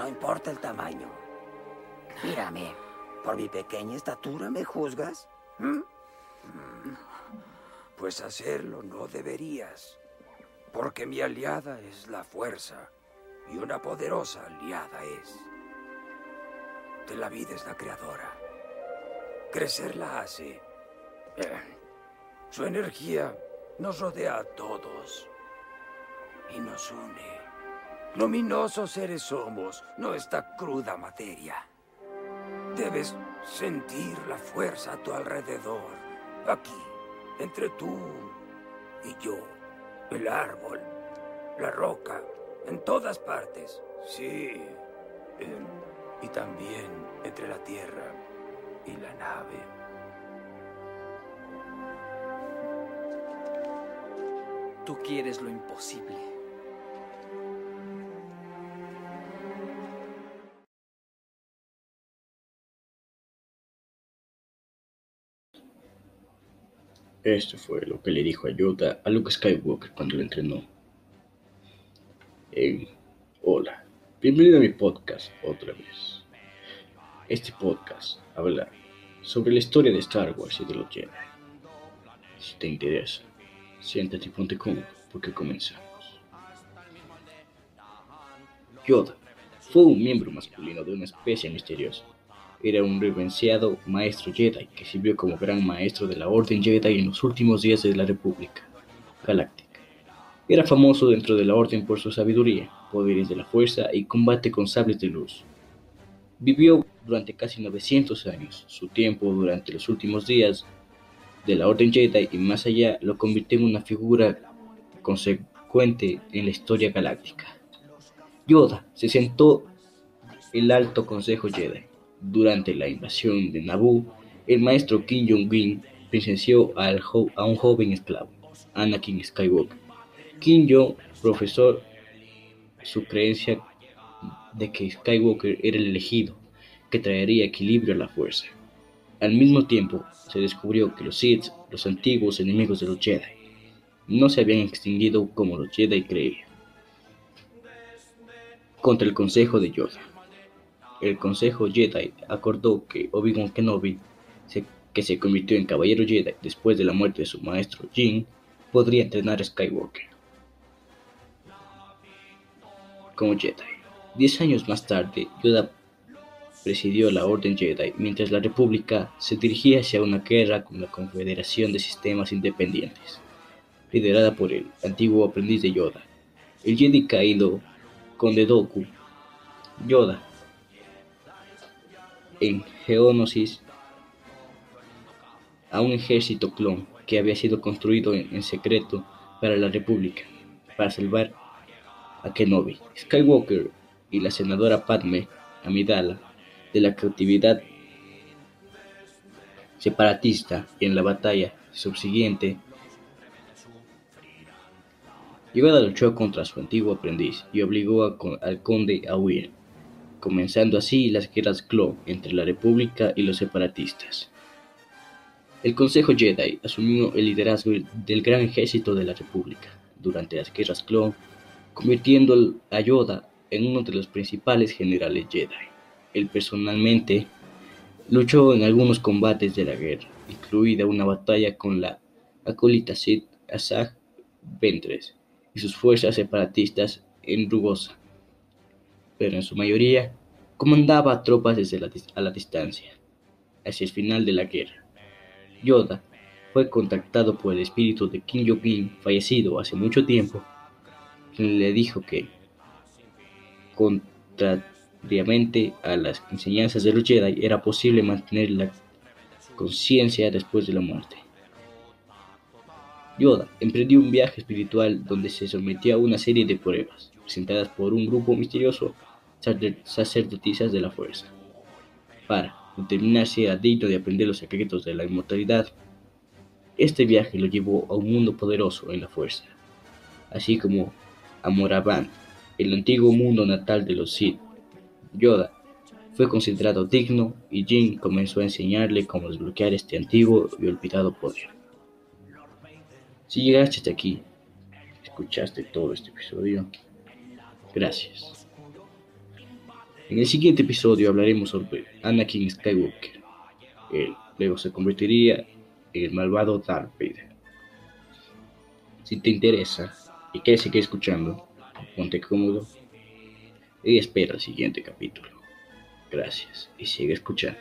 No importa el tamaño. Mírame, ¿por mi pequeña estatura me juzgas? ¿Mm? Mm. Pues hacerlo no deberías, porque mi aliada es la fuerza y una poderosa aliada es. De la vida es la creadora. Crecer la hace. Eh, su energía nos rodea a todos y nos une. Luminosos seres somos, no esta cruda materia. Debes sentir la fuerza a tu alrededor, aquí, entre tú y yo, el árbol, la roca, en todas partes. Sí, y también entre la tierra y la nave. Tú quieres lo imposible. Esto fue lo que le dijo a Yoda a Luke Skywalker cuando lo entrenó. hola, bienvenido a mi podcast otra vez. Este podcast habla sobre la historia de Star Wars y de los Jedi. Si te interesa, siéntate y ponte cómodo porque comenzamos. Yoda fue un miembro masculino de una especie misteriosa era un reverenciado maestro Jedi que sirvió como gran maestro de la Orden Jedi en los últimos días de la República Galáctica. Era famoso dentro de la Orden por su sabiduría, poderes de la fuerza y combate con sables de luz. Vivió durante casi 900 años. Su tiempo durante los últimos días de la Orden Jedi y más allá lo convirtió en una figura consecuente en la historia galáctica. Yoda se sentó el Alto Consejo Jedi durante la invasión de Naboo, el maestro Kim Jong-un presenció a un joven esclavo, Anakin Skywalker. Kim Jong profesó su creencia de que Skywalker era el elegido, que traería equilibrio a la fuerza. Al mismo tiempo, se descubrió que los Sith, los antiguos enemigos de los Jedi, no se habían extinguido como los Jedi creían. Contra el consejo de Yoda el Consejo Jedi acordó que Obi-Wan Kenobi, que se convirtió en Caballero Jedi después de la muerte de su maestro Jin, podría entrenar a Skywalker como Jedi. Diez años más tarde, Yoda presidió la Orden Jedi mientras la República se dirigía hacia una guerra con la Confederación de Sistemas Independientes, liderada por el antiguo aprendiz de Yoda, el Jedi caído Conde Doku. Yoda en Geonosis a un ejército clon que había sido construido en, secreto para la República, para salvar a Kenobi, Skywalker y la senadora Padme Amidala de la cautividad separatista en la batalla subsiguiente. Yoda luchó contra su antiguo aprendiz y obligó al conde a huir comenzando así las guerras clon entre la República y los separatistas. El Consejo Jedi asumió el liderazgo del gran ejército de la República durante las guerras clon, convirtiendo a Yoda en uno de los principales generales Jedi. Él personalmente luchó en algunos combates de la guerra, incluida una batalla con la acólita Sith Asajj Ventress y sus fuerzas separatistas en Rugosa pero en su mayoría comandaba tropas desde la, a la distancia, hacia el final de la guerra. Yoda fue contactado por el espíritu de Kim Jong-un, fallecido hace mucho tiempo, quien le dijo que, contrariamente a las enseñanzas de los Jedi, era posible mantener la conciencia después de la muerte. Yoda emprendió un viaje espiritual donde se sometió a una serie de pruebas, presentadas por un grupo misterioso sacerdotisas de la fuerza, para determinar si era digno de aprender los secretos de la inmortalidad. Este viaje lo llevó a un mundo poderoso en la fuerza, así como a Moravan, el antiguo mundo natal de los Sith. Yoda fue considerado digno y Jin comenzó a enseñarle cómo desbloquear este antiguo y olvidado poder. Si llegaste hasta aquí, escuchaste todo este episodio, gracias. En el siguiente episodio hablaremos sobre Anakin Skywalker. Él luego se convertiría en el malvado Darth Vader. Si te interesa y quieres seguir escuchando, ponte cómodo y espera el siguiente capítulo. Gracias y sigue escuchando.